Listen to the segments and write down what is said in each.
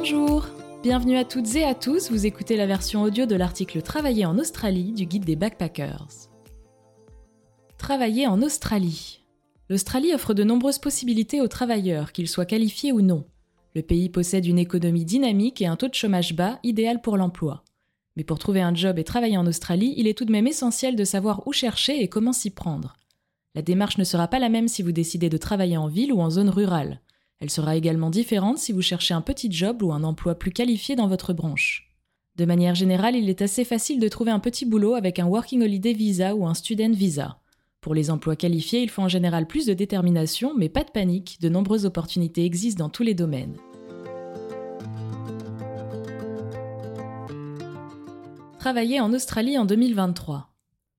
Bonjour Bienvenue à toutes et à tous, vous écoutez la version audio de l'article Travailler en Australie du guide des backpackers. Travailler en Australie. L'Australie offre de nombreuses possibilités aux travailleurs, qu'ils soient qualifiés ou non. Le pays possède une économie dynamique et un taux de chômage bas, idéal pour l'emploi. Mais pour trouver un job et travailler en Australie, il est tout de même essentiel de savoir où chercher et comment s'y prendre. La démarche ne sera pas la même si vous décidez de travailler en ville ou en zone rurale. Elle sera également différente si vous cherchez un petit job ou un emploi plus qualifié dans votre branche. De manière générale, il est assez facile de trouver un petit boulot avec un Working Holiday Visa ou un Student Visa. Pour les emplois qualifiés, il faut en général plus de détermination, mais pas de panique, de nombreuses opportunités existent dans tous les domaines. Travailler en Australie en 2023.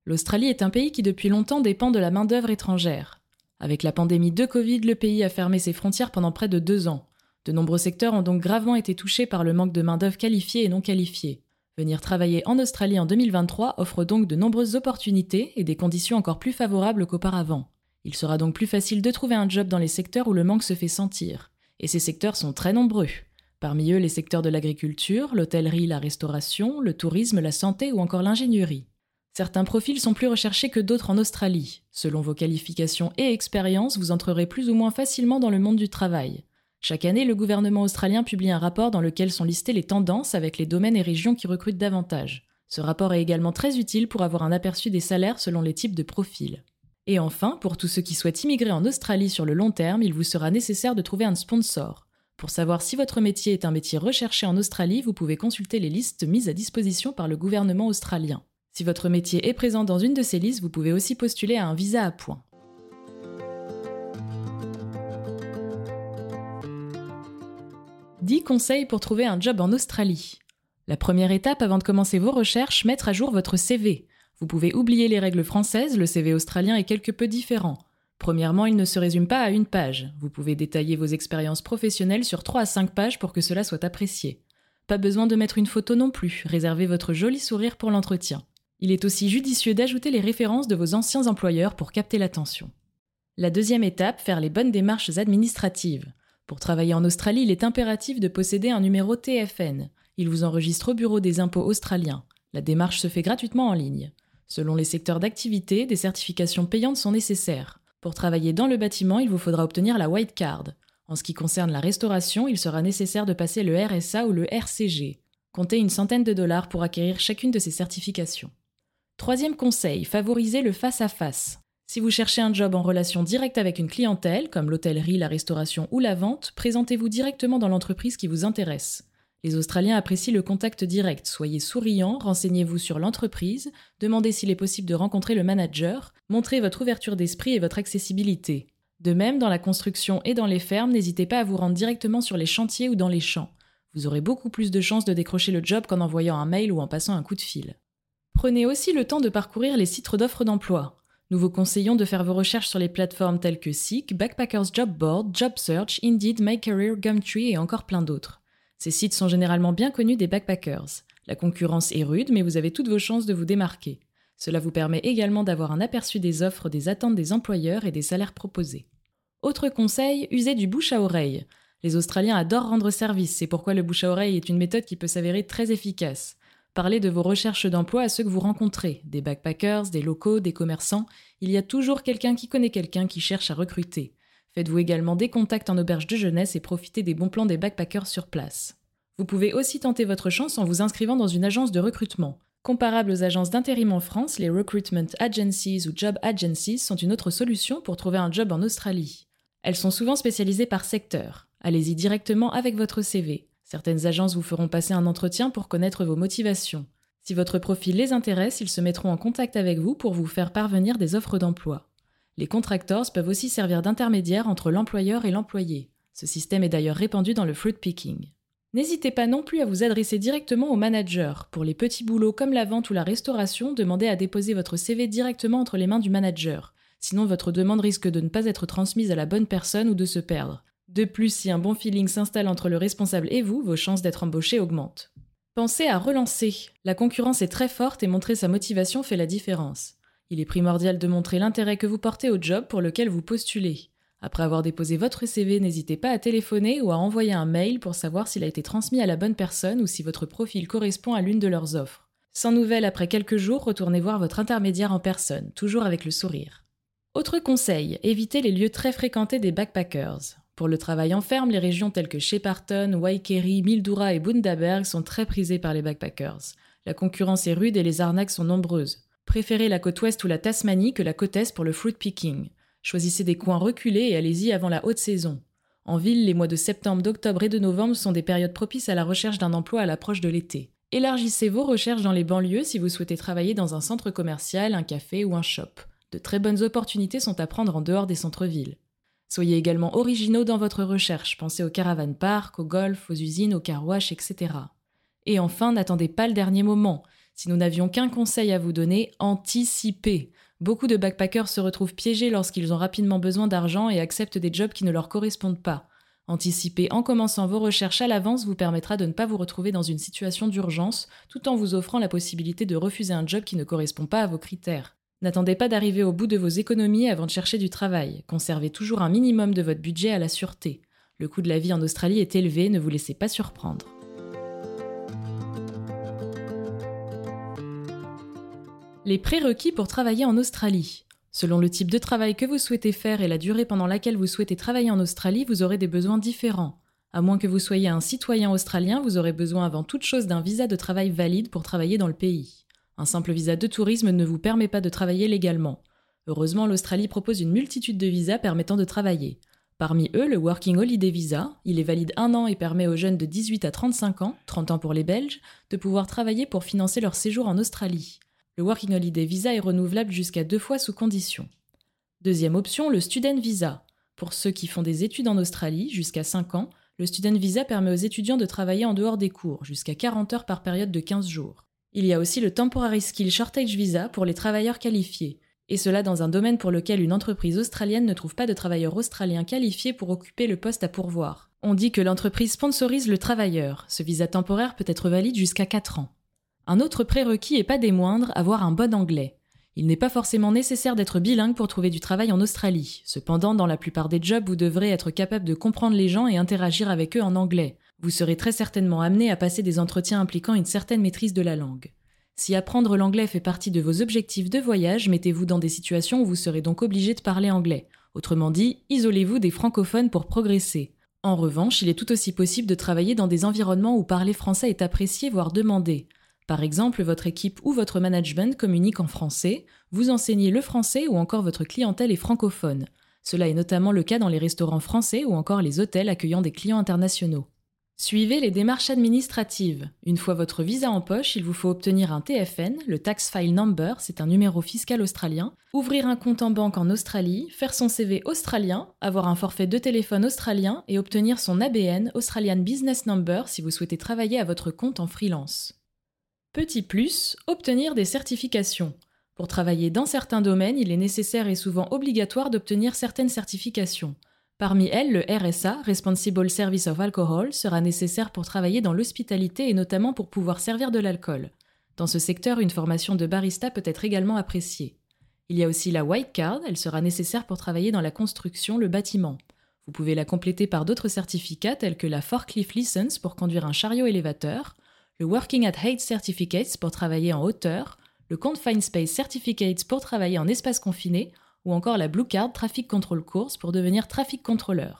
L'Australie est un pays qui depuis longtemps dépend de la main-d'œuvre étrangère. Avec la pandémie de Covid, le pays a fermé ses frontières pendant près de deux ans. De nombreux secteurs ont donc gravement été touchés par le manque de main-d'œuvre qualifiée et non qualifiée. Venir travailler en Australie en 2023 offre donc de nombreuses opportunités et des conditions encore plus favorables qu'auparavant. Il sera donc plus facile de trouver un job dans les secteurs où le manque se fait sentir. Et ces secteurs sont très nombreux. Parmi eux, les secteurs de l'agriculture, l'hôtellerie, la restauration, le tourisme, la santé ou encore l'ingénierie. Certains profils sont plus recherchés que d'autres en Australie. Selon vos qualifications et expériences, vous entrerez plus ou moins facilement dans le monde du travail. Chaque année, le gouvernement australien publie un rapport dans lequel sont listées les tendances avec les domaines et régions qui recrutent davantage. Ce rapport est également très utile pour avoir un aperçu des salaires selon les types de profils. Et enfin, pour tous ceux qui souhaitent immigrer en Australie sur le long terme, il vous sera nécessaire de trouver un sponsor. Pour savoir si votre métier est un métier recherché en Australie, vous pouvez consulter les listes mises à disposition par le gouvernement australien. Si votre métier est présent dans une de ces listes, vous pouvez aussi postuler à un visa à points. « 10 conseils pour trouver un job en Australie. La première étape avant de commencer vos recherches, mettre à jour votre CV. Vous pouvez oublier les règles françaises, le CV australien est quelque peu différent. Premièrement, il ne se résume pas à une page. Vous pouvez détailler vos expériences professionnelles sur 3 à 5 pages pour que cela soit apprécié. Pas besoin de mettre une photo non plus, réservez votre joli sourire pour l'entretien. Il est aussi judicieux d'ajouter les références de vos anciens employeurs pour capter l'attention. La deuxième étape, faire les bonnes démarches administratives. Pour travailler en Australie, il est impératif de posséder un numéro TFN. Il vous enregistre au bureau des impôts australiens. La démarche se fait gratuitement en ligne. Selon les secteurs d'activité, des certifications payantes sont nécessaires. Pour travailler dans le bâtiment, il vous faudra obtenir la White Card. En ce qui concerne la restauration, il sera nécessaire de passer le RSA ou le RCG. Comptez une centaine de dollars pour acquérir chacune de ces certifications. Troisième conseil, favorisez le face-à-face. Si vous cherchez un job en relation directe avec une clientèle, comme l'hôtellerie, la restauration ou la vente, présentez-vous directement dans l'entreprise qui vous intéresse. Les Australiens apprécient le contact direct. Soyez souriant, renseignez-vous sur l'entreprise, demandez s'il est possible de rencontrer le manager, montrez votre ouverture d'esprit et votre accessibilité. De même, dans la construction et dans les fermes, n'hésitez pas à vous rendre directement sur les chantiers ou dans les champs. Vous aurez beaucoup plus de chances de décrocher le job qu'en envoyant un mail ou en passant un coup de fil. Prenez aussi le temps de parcourir les sites d'offres d'emploi. Nous vous conseillons de faire vos recherches sur les plateformes telles que Seek, Backpackers Job Board, Job Search, Indeed, MyCareer, Gumtree et encore plein d'autres. Ces sites sont généralement bien connus des backpackers. La concurrence est rude, mais vous avez toutes vos chances de vous démarquer. Cela vous permet également d'avoir un aperçu des offres, des attentes des employeurs et des salaires proposés. Autre conseil, usez du bouche à oreille. Les Australiens adorent rendre service, c'est pourquoi le bouche à oreille est une méthode qui peut s'avérer très efficace. Parlez de vos recherches d'emploi à ceux que vous rencontrez, des backpackers, des locaux, des commerçants. Il y a toujours quelqu'un qui connaît quelqu'un qui cherche à recruter. Faites-vous également des contacts en auberge de jeunesse et profitez des bons plans des backpackers sur place. Vous pouvez aussi tenter votre chance en vous inscrivant dans une agence de recrutement. Comparables aux agences d'intérim en France, les recruitment agencies ou job agencies sont une autre solution pour trouver un job en Australie. Elles sont souvent spécialisées par secteur. Allez-y directement avec votre CV. Certaines agences vous feront passer un entretien pour connaître vos motivations. Si votre profil les intéresse, ils se mettront en contact avec vous pour vous faire parvenir des offres d'emploi. Les contractors peuvent aussi servir d'intermédiaire entre l'employeur et l'employé. Ce système est d'ailleurs répandu dans le fruit picking. N'hésitez pas non plus à vous adresser directement au manager. Pour les petits boulots comme la vente ou la restauration, demandez à déposer votre CV directement entre les mains du manager. Sinon, votre demande risque de ne pas être transmise à la bonne personne ou de se perdre. De plus, si un bon feeling s'installe entre le responsable et vous, vos chances d'être embauché augmentent. Pensez à relancer. La concurrence est très forte et montrer sa motivation fait la différence. Il est primordial de montrer l'intérêt que vous portez au job pour lequel vous postulez. Après avoir déposé votre CV, n'hésitez pas à téléphoner ou à envoyer un mail pour savoir s'il a été transmis à la bonne personne ou si votre profil correspond à l'une de leurs offres. Sans nouvelles après quelques jours, retournez voir votre intermédiaire en personne, toujours avec le sourire. Autre conseil, évitez les lieux très fréquentés des backpackers. Pour le travail en ferme, les régions telles que Shepparton, Waikeri, Mildura et Bundaberg sont très prisées par les backpackers. La concurrence est rude et les arnaques sont nombreuses. Préférez la côte ouest ou la Tasmanie que la côte est pour le fruit picking. Choisissez des coins reculés et allez-y avant la haute saison. En ville, les mois de septembre, d'octobre et de novembre sont des périodes propices à la recherche d'un emploi à l'approche de l'été. Élargissez vos recherches dans les banlieues si vous souhaitez travailler dans un centre commercial, un café ou un shop. De très bonnes opportunités sont à prendre en dehors des centres-villes. Soyez également originaux dans votre recherche, pensez aux caravan parks, au golf, aux usines, aux car etc. Et enfin, n'attendez pas le dernier moment. Si nous n'avions qu'un conseil à vous donner, anticipez. Beaucoup de backpackers se retrouvent piégés lorsqu'ils ont rapidement besoin d'argent et acceptent des jobs qui ne leur correspondent pas. Anticiper en commençant vos recherches à l'avance vous permettra de ne pas vous retrouver dans une situation d'urgence tout en vous offrant la possibilité de refuser un job qui ne correspond pas à vos critères. N'attendez pas d'arriver au bout de vos économies avant de chercher du travail. Conservez toujours un minimum de votre budget à la sûreté. Le coût de la vie en Australie est élevé, ne vous laissez pas surprendre. Les prérequis pour travailler en Australie. Selon le type de travail que vous souhaitez faire et la durée pendant laquelle vous souhaitez travailler en Australie, vous aurez des besoins différents. À moins que vous soyez un citoyen australien, vous aurez besoin avant toute chose d'un visa de travail valide pour travailler dans le pays. Un simple visa de tourisme ne vous permet pas de travailler légalement. Heureusement, l'Australie propose une multitude de visas permettant de travailler. Parmi eux, le Working Holiday Visa, il est valide un an et permet aux jeunes de 18 à 35 ans, 30 ans pour les Belges, de pouvoir travailler pour financer leur séjour en Australie. Le Working Holiday Visa est renouvelable jusqu'à deux fois sous condition. Deuxième option, le Student Visa. Pour ceux qui font des études en Australie, jusqu'à 5 ans, le Student Visa permet aux étudiants de travailler en dehors des cours, jusqu'à 40 heures par période de 15 jours. Il y a aussi le Temporary Skill Shortage Visa pour les travailleurs qualifiés, et cela dans un domaine pour lequel une entreprise australienne ne trouve pas de travailleurs australiens qualifiés pour occuper le poste à pourvoir. On dit que l'entreprise sponsorise le travailleur. Ce visa temporaire peut être valide jusqu'à 4 ans. Un autre prérequis et pas des moindres, avoir un bon anglais. Il n'est pas forcément nécessaire d'être bilingue pour trouver du travail en Australie. Cependant, dans la plupart des jobs, vous devrez être capable de comprendre les gens et interagir avec eux en anglais. Vous serez très certainement amené à passer des entretiens impliquant une certaine maîtrise de la langue. Si apprendre l'anglais fait partie de vos objectifs de voyage, mettez-vous dans des situations où vous serez donc obligé de parler anglais. Autrement dit, isolez-vous des francophones pour progresser. En revanche, il est tout aussi possible de travailler dans des environnements où parler français est apprécié, voire demandé. Par exemple, votre équipe ou votre management communique en français, vous enseignez le français ou encore votre clientèle est francophone. Cela est notamment le cas dans les restaurants français ou encore les hôtels accueillant des clients internationaux. Suivez les démarches administratives. Une fois votre visa en poche, il vous faut obtenir un TFN, le Tax File Number, c'est un numéro fiscal australien, ouvrir un compte en banque en Australie, faire son CV australien, avoir un forfait de téléphone australien et obtenir son ABN, Australian Business Number, si vous souhaitez travailler à votre compte en freelance. Petit plus, obtenir des certifications. Pour travailler dans certains domaines, il est nécessaire et souvent obligatoire d'obtenir certaines certifications. Parmi elles, le RSA, Responsible Service of Alcohol, sera nécessaire pour travailler dans l'hospitalité et notamment pour pouvoir servir de l'alcool. Dans ce secteur, une formation de barista peut être également appréciée. Il y a aussi la White Card, elle sera nécessaire pour travailler dans la construction, le bâtiment. Vous pouvez la compléter par d'autres certificats tels que la Forklift License pour conduire un chariot élévateur, le Working at Height Certificates pour travailler en hauteur, le Confined Space Certificates pour travailler en espace confiné, ou encore la Blue Card Traffic Control Course pour devenir traffic controller.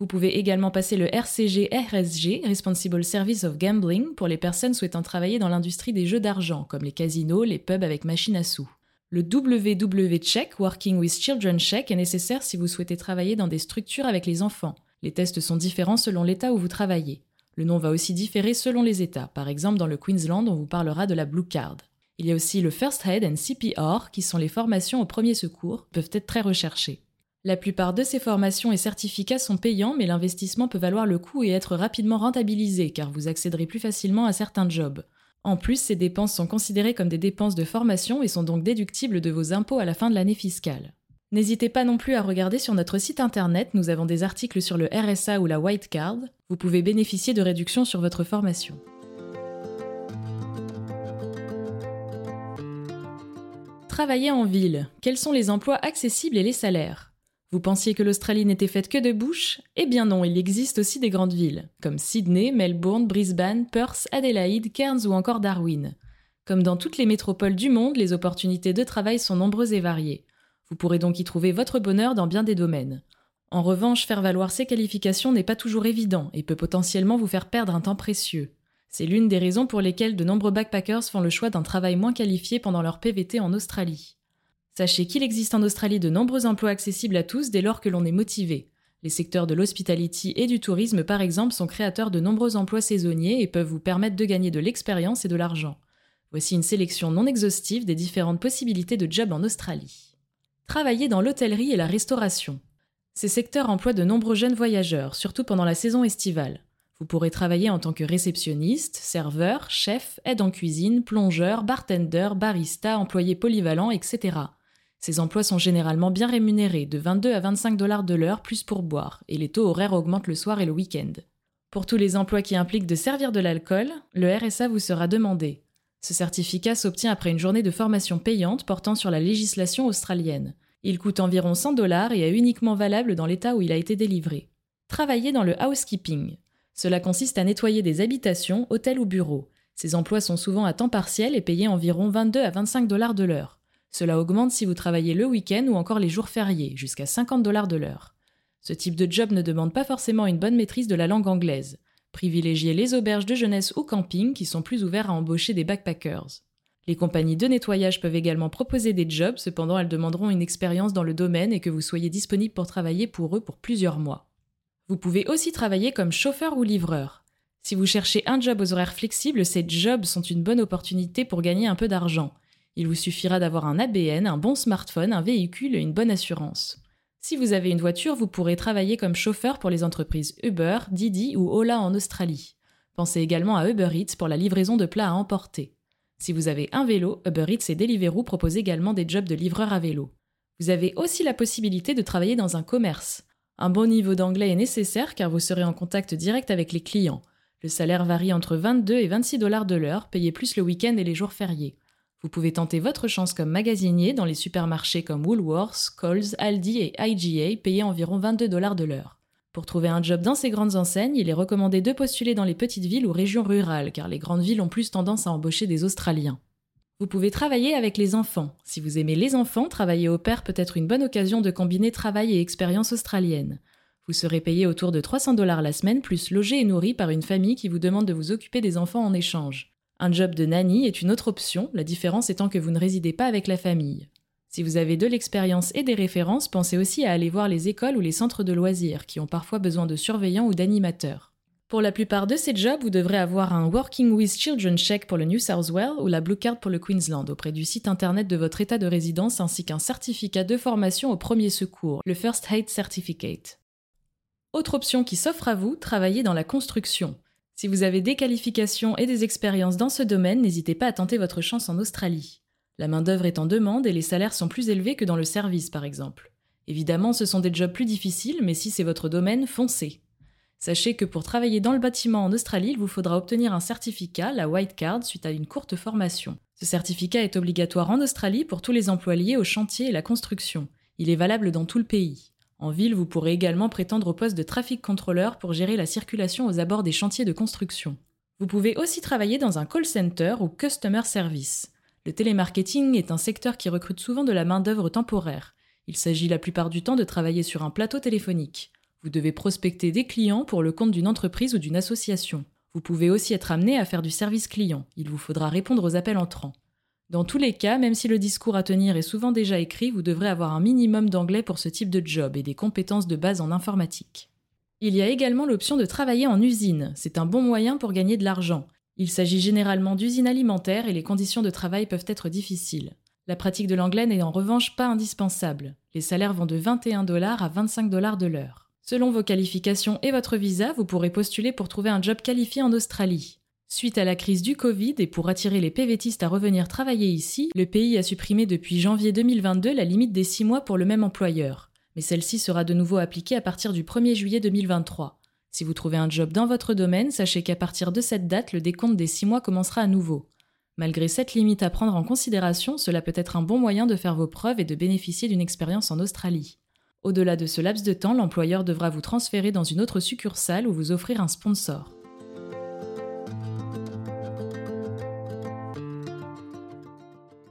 Vous pouvez également passer le RCG RSG, Responsible Service of Gambling, pour les personnes souhaitant travailler dans l'industrie des jeux d'argent, comme les casinos, les pubs avec machines à sous. Le WW Check, Working with Children Check, est nécessaire si vous souhaitez travailler dans des structures avec les enfants. Les tests sont différents selon l'État où vous travaillez. Le nom va aussi différer selon les États. Par exemple, dans le Queensland, on vous parlera de la Blue Card. Il y a aussi le First Aid and CPR, qui sont les formations au premier secours, peuvent être très recherchées. La plupart de ces formations et certificats sont payants, mais l'investissement peut valoir le coup et être rapidement rentabilisé, car vous accéderez plus facilement à certains jobs. En plus, ces dépenses sont considérées comme des dépenses de formation et sont donc déductibles de vos impôts à la fin de l'année fiscale. N'hésitez pas non plus à regarder sur notre site internet, nous avons des articles sur le RSA ou la White Card. Vous pouvez bénéficier de réductions sur votre formation. Travailler en ville. Quels sont les emplois accessibles et les salaires? Vous pensiez que l'Australie n'était faite que de bouches? Eh bien non, il existe aussi des grandes villes, comme Sydney, Melbourne, Brisbane, Perth, Adelaide, Cairns ou encore Darwin. Comme dans toutes les métropoles du monde, les opportunités de travail sont nombreuses et variées. Vous pourrez donc y trouver votre bonheur dans bien des domaines. En revanche, faire valoir ces qualifications n'est pas toujours évident et peut potentiellement vous faire perdre un temps précieux. C'est l'une des raisons pour lesquelles de nombreux backpackers font le choix d'un travail moins qualifié pendant leur PVT en Australie. Sachez qu'il existe en Australie de nombreux emplois accessibles à tous dès lors que l'on est motivé. Les secteurs de l'hospitality et du tourisme, par exemple, sont créateurs de nombreux emplois saisonniers et peuvent vous permettre de gagner de l'expérience et de l'argent. Voici une sélection non exhaustive des différentes possibilités de job en Australie. Travailler dans l'hôtellerie et la restauration. Ces secteurs emploient de nombreux jeunes voyageurs, surtout pendant la saison estivale. Vous pourrez travailler en tant que réceptionniste, serveur, chef, aide en cuisine, plongeur, bartender, barista, employé polyvalent, etc. Ces emplois sont généralement bien rémunérés, de 22 à 25 dollars de l'heure plus pour boire, et les taux horaires augmentent le soir et le week-end. Pour tous les emplois qui impliquent de servir de l'alcool, le RSA vous sera demandé. Ce certificat s'obtient après une journée de formation payante portant sur la législation australienne. Il coûte environ 100 dollars et est uniquement valable dans l'État où il a été délivré. Travailler dans le housekeeping. Cela consiste à nettoyer des habitations, hôtels ou bureaux. Ces emplois sont souvent à temps partiel et payés environ 22 à 25 dollars de l'heure. Cela augmente si vous travaillez le week-end ou encore les jours fériés, jusqu'à 50 dollars de l'heure. Ce type de job ne demande pas forcément une bonne maîtrise de la langue anglaise. Privilégiez les auberges de jeunesse ou camping qui sont plus ouverts à embaucher des backpackers. Les compagnies de nettoyage peuvent également proposer des jobs, cependant elles demanderont une expérience dans le domaine et que vous soyez disponible pour travailler pour eux pour plusieurs mois. Vous pouvez aussi travailler comme chauffeur ou livreur. Si vous cherchez un job aux horaires flexibles, ces jobs sont une bonne opportunité pour gagner un peu d'argent. Il vous suffira d'avoir un ABN, un bon smartphone, un véhicule et une bonne assurance. Si vous avez une voiture, vous pourrez travailler comme chauffeur pour les entreprises Uber, Didi ou Ola en Australie. Pensez également à Uber Eats pour la livraison de plats à emporter. Si vous avez un vélo, Uber Eats et Deliveroo proposent également des jobs de livreur à vélo. Vous avez aussi la possibilité de travailler dans un commerce. Un bon niveau d'anglais est nécessaire car vous serez en contact direct avec les clients. Le salaire varie entre 22 et 26 dollars de l'heure, payé plus le week-end et les jours fériés. Vous pouvez tenter votre chance comme magasinier dans les supermarchés comme Woolworths, Coles, Aldi et IGA, payés environ 22 dollars de l'heure. Pour trouver un job dans ces grandes enseignes, il est recommandé de postuler dans les petites villes ou régions rurales, car les grandes villes ont plus tendance à embaucher des Australiens. Vous pouvez travailler avec les enfants. Si vous aimez les enfants, travailler au père peut être une bonne occasion de combiner travail et expérience australienne. Vous serez payé autour de 300 dollars la semaine, plus logé et nourri par une famille qui vous demande de vous occuper des enfants en échange. Un job de nanny est une autre option, la différence étant que vous ne résidez pas avec la famille. Si vous avez de l'expérience et des références, pensez aussi à aller voir les écoles ou les centres de loisirs, qui ont parfois besoin de surveillants ou d'animateurs. Pour la plupart de ces jobs, vous devrez avoir un Working with Children check pour le New South Wales ou la Blue Card pour le Queensland auprès du site internet de votre état de résidence ainsi qu'un certificat de formation au premier secours, le First Aid Certificate. Autre option qui s'offre à vous, travailler dans la construction. Si vous avez des qualifications et des expériences dans ce domaine, n'hésitez pas à tenter votre chance en Australie. La main-d'œuvre est en demande et les salaires sont plus élevés que dans le service, par exemple. Évidemment, ce sont des jobs plus difficiles, mais si c'est votre domaine, foncez. Sachez que pour travailler dans le bâtiment en Australie, il vous faudra obtenir un certificat, la White Card, suite à une courte formation. Ce certificat est obligatoire en Australie pour tous les employés au chantier et la construction. Il est valable dans tout le pays. En ville, vous pourrez également prétendre au poste de traffic contrôleur pour gérer la circulation aux abords des chantiers de construction. Vous pouvez aussi travailler dans un call center ou customer service. Le télémarketing est un secteur qui recrute souvent de la main-d'œuvre temporaire. Il s'agit la plupart du temps de travailler sur un plateau téléphonique. Vous devez prospecter des clients pour le compte d'une entreprise ou d'une association. Vous pouvez aussi être amené à faire du service client. Il vous faudra répondre aux appels entrants. Dans tous les cas, même si le discours à tenir est souvent déjà écrit, vous devrez avoir un minimum d'anglais pour ce type de job et des compétences de base en informatique. Il y a également l'option de travailler en usine. C'est un bon moyen pour gagner de l'argent. Il s'agit généralement d'usines alimentaires et les conditions de travail peuvent être difficiles. La pratique de l'anglais n'est en revanche pas indispensable. Les salaires vont de 21 dollars à 25 dollars de l'heure. Selon vos qualifications et votre visa, vous pourrez postuler pour trouver un job qualifié en Australie. Suite à la crise du Covid et pour attirer les PVTistes à revenir travailler ici, le pays a supprimé depuis janvier 2022 la limite des 6 mois pour le même employeur. Mais celle-ci sera de nouveau appliquée à partir du 1er juillet 2023. Si vous trouvez un job dans votre domaine, sachez qu'à partir de cette date, le décompte des 6 mois commencera à nouveau. Malgré cette limite à prendre en considération, cela peut être un bon moyen de faire vos preuves et de bénéficier d'une expérience en Australie. Au-delà de ce laps de temps, l'employeur devra vous transférer dans une autre succursale ou vous offrir un sponsor.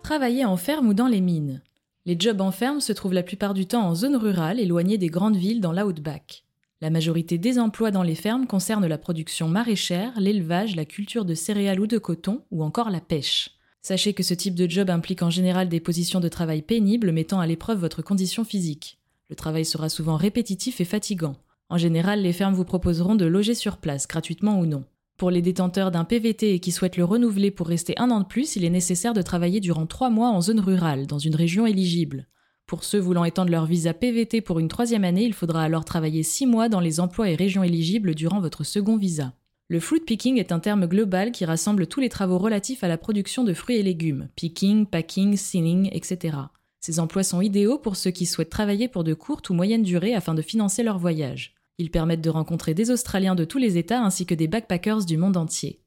Travailler en ferme ou dans les mines. Les jobs en ferme se trouvent la plupart du temps en zone rurale, éloignée des grandes villes dans l'outback. La majorité des emplois dans les fermes concernent la production maraîchère, l'élevage, la culture de céréales ou de coton, ou encore la pêche. Sachez que ce type de job implique en général des positions de travail pénibles mettant à l'épreuve votre condition physique. Le travail sera souvent répétitif et fatigant. En général, les fermes vous proposeront de loger sur place, gratuitement ou non. Pour les détenteurs d'un PVT et qui souhaitent le renouveler pour rester un an de plus, il est nécessaire de travailler durant trois mois en zone rurale, dans une région éligible. Pour ceux voulant étendre leur visa PVT pour une troisième année, il faudra alors travailler six mois dans les emplois et régions éligibles durant votre second visa. Le fruit picking est un terme global qui rassemble tous les travaux relatifs à la production de fruits et légumes, picking, packing, sealing, etc. Ces emplois sont idéaux pour ceux qui souhaitent travailler pour de courtes ou moyennes durées afin de financer leur voyage. Ils permettent de rencontrer des Australiens de tous les États ainsi que des backpackers du monde entier.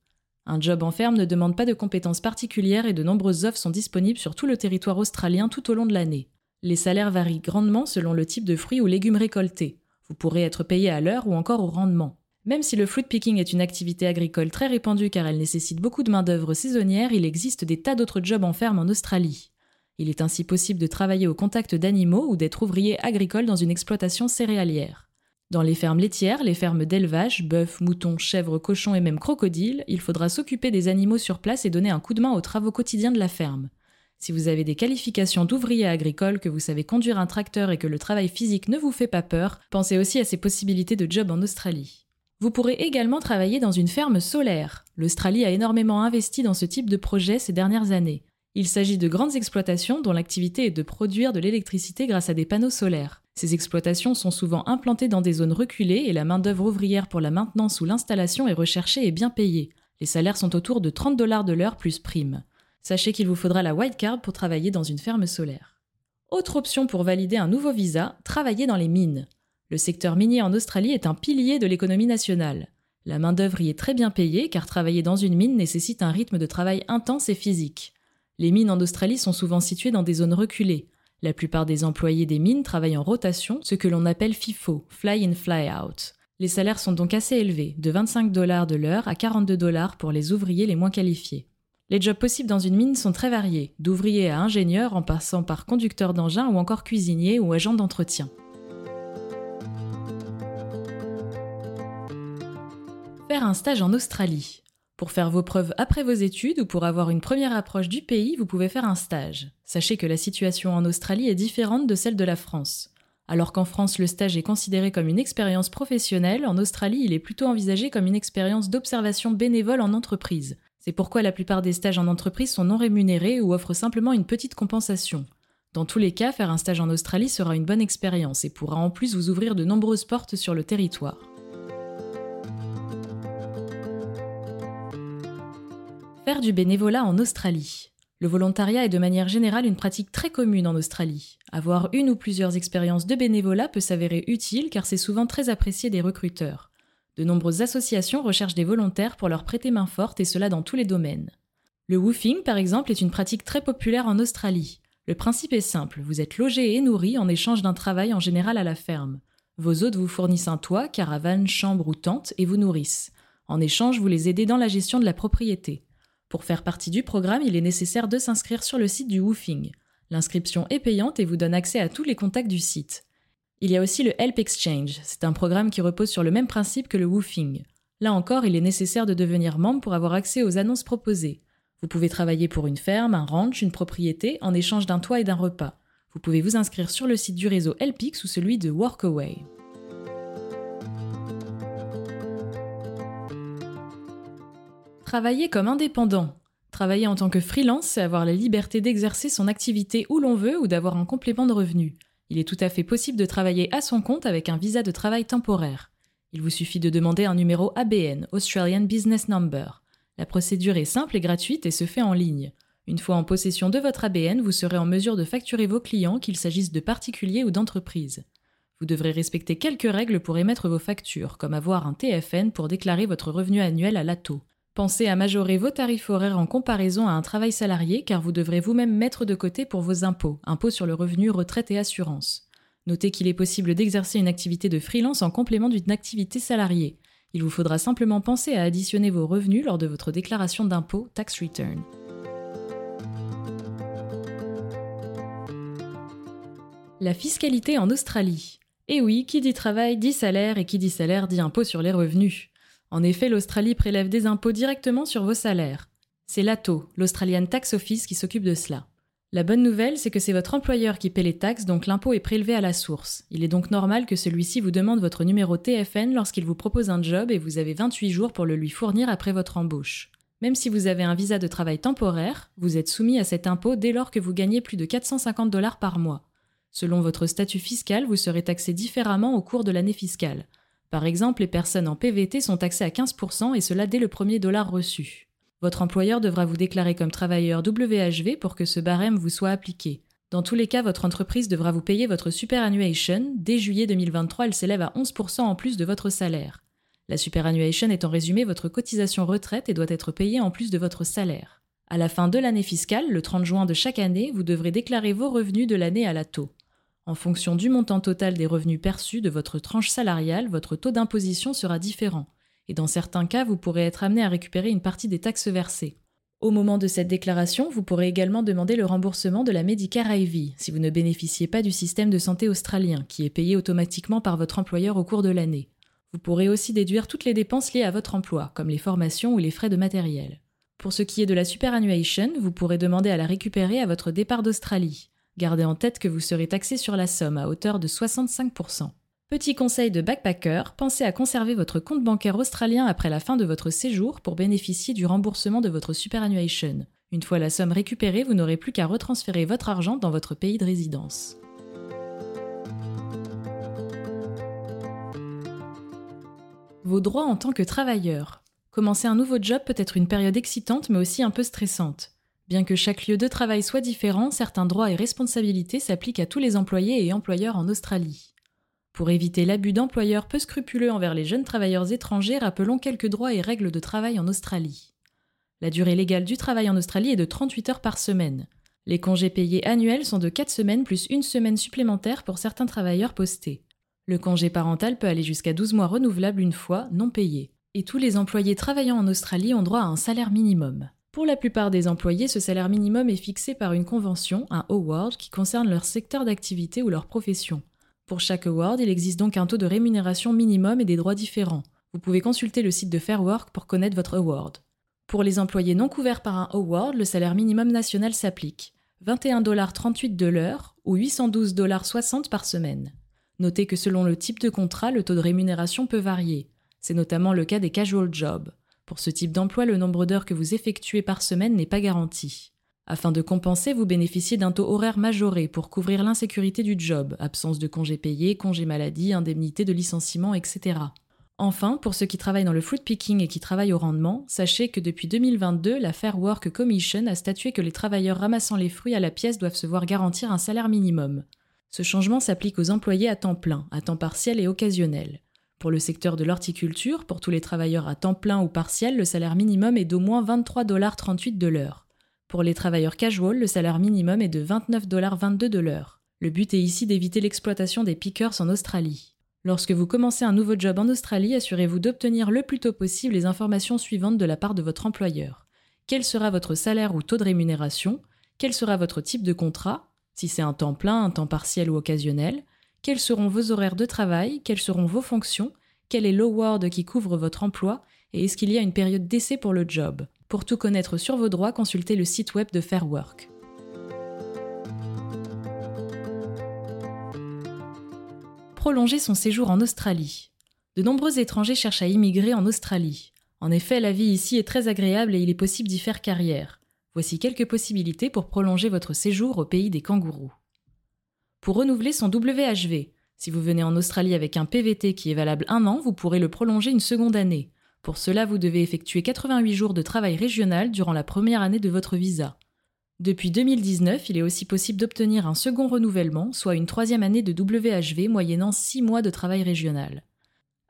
Un job en ferme ne demande pas de compétences particulières et de nombreuses offres sont disponibles sur tout le territoire australien tout au long de l'année. Les salaires varient grandement selon le type de fruits ou légumes récoltés. Vous pourrez être payé à l'heure ou encore au rendement. Même si le fruit picking est une activité agricole très répandue car elle nécessite beaucoup de main-d'œuvre saisonnière, il existe des tas d'autres jobs en ferme en Australie. Il est ainsi possible de travailler au contact d'animaux ou d'être ouvrier agricole dans une exploitation céréalière. Dans les fermes laitières, les fermes d'élevage, bœufs, moutons, chèvres, cochons et même crocodiles, il faudra s'occuper des animaux sur place et donner un coup de main aux travaux quotidiens de la ferme. Si vous avez des qualifications d'ouvrier agricole, que vous savez conduire un tracteur et que le travail physique ne vous fait pas peur, pensez aussi à ces possibilités de job en Australie. Vous pourrez également travailler dans une ferme solaire. L'Australie a énormément investi dans ce type de projet ces dernières années. Il s'agit de grandes exploitations dont l'activité est de produire de l'électricité grâce à des panneaux solaires. Ces exploitations sont souvent implantées dans des zones reculées et la main-d'œuvre ouvrière pour la maintenance ou l'installation est recherchée et bien payée. Les salaires sont autour de 30 dollars de l'heure plus prime sachez qu'il vous faudra la white card pour travailler dans une ferme solaire. Autre option pour valider un nouveau visa, travailler dans les mines. Le secteur minier en Australie est un pilier de l'économie nationale. La main-d'œuvre y est très bien payée car travailler dans une mine nécessite un rythme de travail intense et physique. Les mines en Australie sont souvent situées dans des zones reculées. La plupart des employés des mines travaillent en rotation, ce que l'on appelle FIFO, Fly in Fly Out. Les salaires sont donc assez élevés, de 25 dollars de l'heure à 42 dollars pour les ouvriers les moins qualifiés. Les jobs possibles dans une mine sont très variés, d'ouvrier à ingénieur en passant par conducteur d'engin ou encore cuisinier ou agent d'entretien. Faire un stage en Australie. Pour faire vos preuves après vos études ou pour avoir une première approche du pays, vous pouvez faire un stage. Sachez que la situation en Australie est différente de celle de la France. Alors qu'en France, le stage est considéré comme une expérience professionnelle, en Australie, il est plutôt envisagé comme une expérience d'observation bénévole en entreprise, c'est pourquoi la plupart des stages en entreprise sont non rémunérés ou offrent simplement une petite compensation. Dans tous les cas, faire un stage en Australie sera une bonne expérience et pourra en plus vous ouvrir de nombreuses portes sur le territoire. Faire du bénévolat en Australie. Le volontariat est de manière générale une pratique très commune en Australie. Avoir une ou plusieurs expériences de bénévolat peut s'avérer utile car c'est souvent très apprécié des recruteurs. De nombreuses associations recherchent des volontaires pour leur prêter main forte et cela dans tous les domaines. Le woofing, par exemple, est une pratique très populaire en Australie. Le principe est simple, vous êtes logé et nourri en échange d'un travail en général à la ferme. Vos hôtes vous fournissent un toit, caravane, chambre ou tente et vous nourrissent. En échange, vous les aidez dans la gestion de la propriété. Pour faire partie du programme, il est nécessaire de s'inscrire sur le site du woofing. L'inscription est payante et vous donne accès à tous les contacts du site. Il y a aussi le Help Exchange, c'est un programme qui repose sur le même principe que le woofing. Là encore, il est nécessaire de devenir membre pour avoir accès aux annonces proposées. Vous pouvez travailler pour une ferme, un ranch, une propriété en échange d'un toit et d'un repas. Vous pouvez vous inscrire sur le site du réseau Helpix ou celui de Workaway. Travailler comme indépendant. Travailler en tant que freelance, c'est avoir la liberté d'exercer son activité où l'on veut ou d'avoir un complément de revenus. Il est tout à fait possible de travailler à son compte avec un visa de travail temporaire. Il vous suffit de demander un numéro ABN, Australian Business Number. La procédure est simple et gratuite et se fait en ligne. Une fois en possession de votre ABN, vous serez en mesure de facturer vos clients, qu'il s'agisse de particuliers ou d'entreprises. Vous devrez respecter quelques règles pour émettre vos factures, comme avoir un TFN pour déclarer votre revenu annuel à l'ATO. Pensez à majorer vos tarifs horaires en comparaison à un travail salarié car vous devrez vous-même mettre de côté pour vos impôts, impôts sur le revenu, retraite et assurance. Notez qu'il est possible d'exercer une activité de freelance en complément d'une activité salariée. Il vous faudra simplement penser à additionner vos revenus lors de votre déclaration d'impôt tax return. La fiscalité en Australie. Eh oui, qui dit travail dit salaire et qui dit salaire dit impôt sur les revenus. En effet, l'Australie prélève des impôts directement sur vos salaires. C'est l'ATO, l'Australian Tax Office, qui s'occupe de cela. La bonne nouvelle, c'est que c'est votre employeur qui paie les taxes, donc l'impôt est prélevé à la source. Il est donc normal que celui-ci vous demande votre numéro TFN lorsqu'il vous propose un job et vous avez 28 jours pour le lui fournir après votre embauche. Même si vous avez un visa de travail temporaire, vous êtes soumis à cet impôt dès lors que vous gagnez plus de 450 dollars par mois. Selon votre statut fiscal, vous serez taxé différemment au cours de l'année fiscale. Par exemple, les personnes en PVT sont taxées à 15% et cela dès le premier dollar reçu. Votre employeur devra vous déclarer comme travailleur WHV pour que ce barème vous soit appliqué. Dans tous les cas, votre entreprise devra vous payer votre superannuation. Dès juillet 2023, elle s'élève à 11% en plus de votre salaire. La superannuation est en résumé votre cotisation retraite et doit être payée en plus de votre salaire. À la fin de l'année fiscale, le 30 juin de chaque année, vous devrez déclarer vos revenus de l'année à la taux. En fonction du montant total des revenus perçus de votre tranche salariale, votre taux d'imposition sera différent et dans certains cas, vous pourrez être amené à récupérer une partie des taxes versées. Au moment de cette déclaration, vous pourrez également demander le remboursement de la Medicare IV si vous ne bénéficiez pas du système de santé australien, qui est payé automatiquement par votre employeur au cours de l'année. Vous pourrez aussi déduire toutes les dépenses liées à votre emploi, comme les formations ou les frais de matériel. Pour ce qui est de la superannuation, vous pourrez demander à la récupérer à votre départ d'Australie. Gardez en tête que vous serez taxé sur la somme à hauteur de 65%. Petit conseil de backpacker, pensez à conserver votre compte bancaire australien après la fin de votre séjour pour bénéficier du remboursement de votre superannuation. Une fois la somme récupérée, vous n'aurez plus qu'à retransférer votre argent dans votre pays de résidence. Vos droits en tant que travailleur. Commencer un nouveau job peut être une période excitante mais aussi un peu stressante. Bien que chaque lieu de travail soit différent, certains droits et responsabilités s'appliquent à tous les employés et employeurs en Australie. Pour éviter l'abus d'employeurs peu scrupuleux envers les jeunes travailleurs étrangers, rappelons quelques droits et règles de travail en Australie. La durée légale du travail en Australie est de 38 heures par semaine. Les congés payés annuels sont de 4 semaines plus une semaine supplémentaire pour certains travailleurs postés. Le congé parental peut aller jusqu'à 12 mois renouvelables une fois, non payés. Et tous les employés travaillant en Australie ont droit à un salaire minimum. Pour la plupart des employés, ce salaire minimum est fixé par une convention, un award, qui concerne leur secteur d'activité ou leur profession. Pour chaque award, il existe donc un taux de rémunération minimum et des droits différents. Vous pouvez consulter le site de Fairwork pour connaître votre award. Pour les employés non couverts par un award, le salaire minimum national s'applique 21,38$ de l'heure ou 812,60$ par semaine. Notez que selon le type de contrat, le taux de rémunération peut varier. C'est notamment le cas des casual jobs. Pour ce type d'emploi, le nombre d'heures que vous effectuez par semaine n'est pas garanti. Afin de compenser, vous bénéficiez d'un taux horaire majoré pour couvrir l'insécurité du job, absence de congés payés, congés maladie, indemnité de licenciement, etc. Enfin, pour ceux qui travaillent dans le fruit picking et qui travaillent au rendement, sachez que depuis 2022, la Fair Work Commission a statué que les travailleurs ramassant les fruits à la pièce doivent se voir garantir un salaire minimum. Ce changement s'applique aux employés à temps plein, à temps partiel et occasionnel. Pour le secteur de l'horticulture, pour tous les travailleurs à temps plein ou partiel, le salaire minimum est d'au moins 23,38$ de l'heure. Pour les travailleurs casual, le salaire minimum est de 29,22$ de l'heure. Le but est ici d'éviter l'exploitation des pickers en Australie. Lorsque vous commencez un nouveau job en Australie, assurez-vous d'obtenir le plus tôt possible les informations suivantes de la part de votre employeur. Quel sera votre salaire ou taux de rémunération? Quel sera votre type de contrat? Si c'est un temps plein, un temps partiel ou occasionnel Quels seront vos horaires de travail? Quelles seront vos fonctions? Quel est l'award qui couvre votre emploi? Et est-ce qu'il y a une période d'essai pour le job? Pour tout connaître sur vos droits, consultez le site web de Fairwork. Prolonger son séjour en Australie. De nombreux étrangers cherchent à immigrer en Australie. En effet, la vie ici est très agréable et il est possible d'y faire carrière. Voici quelques possibilités pour prolonger votre séjour au pays des kangourous. Pour renouveler son WHV, si vous venez en Australie avec un PVT qui est valable un an, vous pourrez le prolonger une seconde année. Pour cela, vous devez effectuer 88 jours de travail régional durant la première année de votre visa. Depuis 2019, il est aussi possible d'obtenir un second renouvellement, soit une troisième année de WHV moyennant 6 mois de travail régional.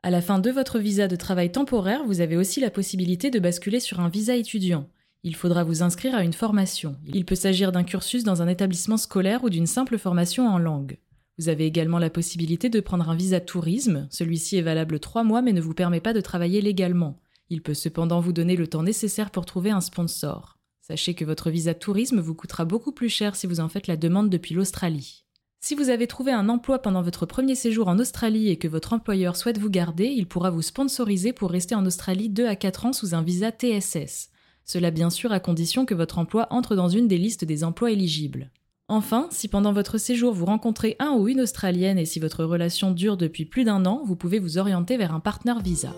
À la fin de votre visa de travail temporaire, vous avez aussi la possibilité de basculer sur un visa étudiant. Il faudra vous inscrire à une formation. Il peut s'agir d'un cursus dans un établissement scolaire ou d'une simple formation en langue. Vous avez également la possibilité de prendre un visa tourisme. Celui-ci est valable 3 mois mais ne vous permet pas de travailler légalement. Il peut cependant vous donner le temps nécessaire pour trouver un sponsor. Sachez que votre visa tourisme vous coûtera beaucoup plus cher si vous en faites la demande depuis l'Australie. Si vous avez trouvé un emploi pendant votre premier séjour en Australie et que votre employeur souhaite vous garder, il pourra vous sponsoriser pour rester en Australie 2 à 4 ans sous un visa TSS. Cela bien sûr à condition que votre emploi entre dans une des listes des emplois éligibles. Enfin, si pendant votre séjour vous rencontrez un ou une Australienne et si votre relation dure depuis plus d'un an, vous pouvez vous orienter vers un partenaire visa.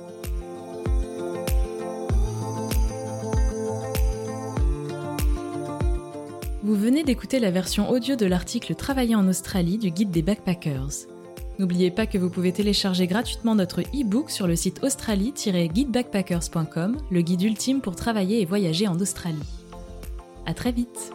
Vous venez d'écouter la version audio de l'article Travailler en Australie du guide des backpackers. N'oubliez pas que vous pouvez télécharger gratuitement notre e-book sur le site australie-guidebackpackers.com, le guide ultime pour travailler et voyager en Australie. À très vite!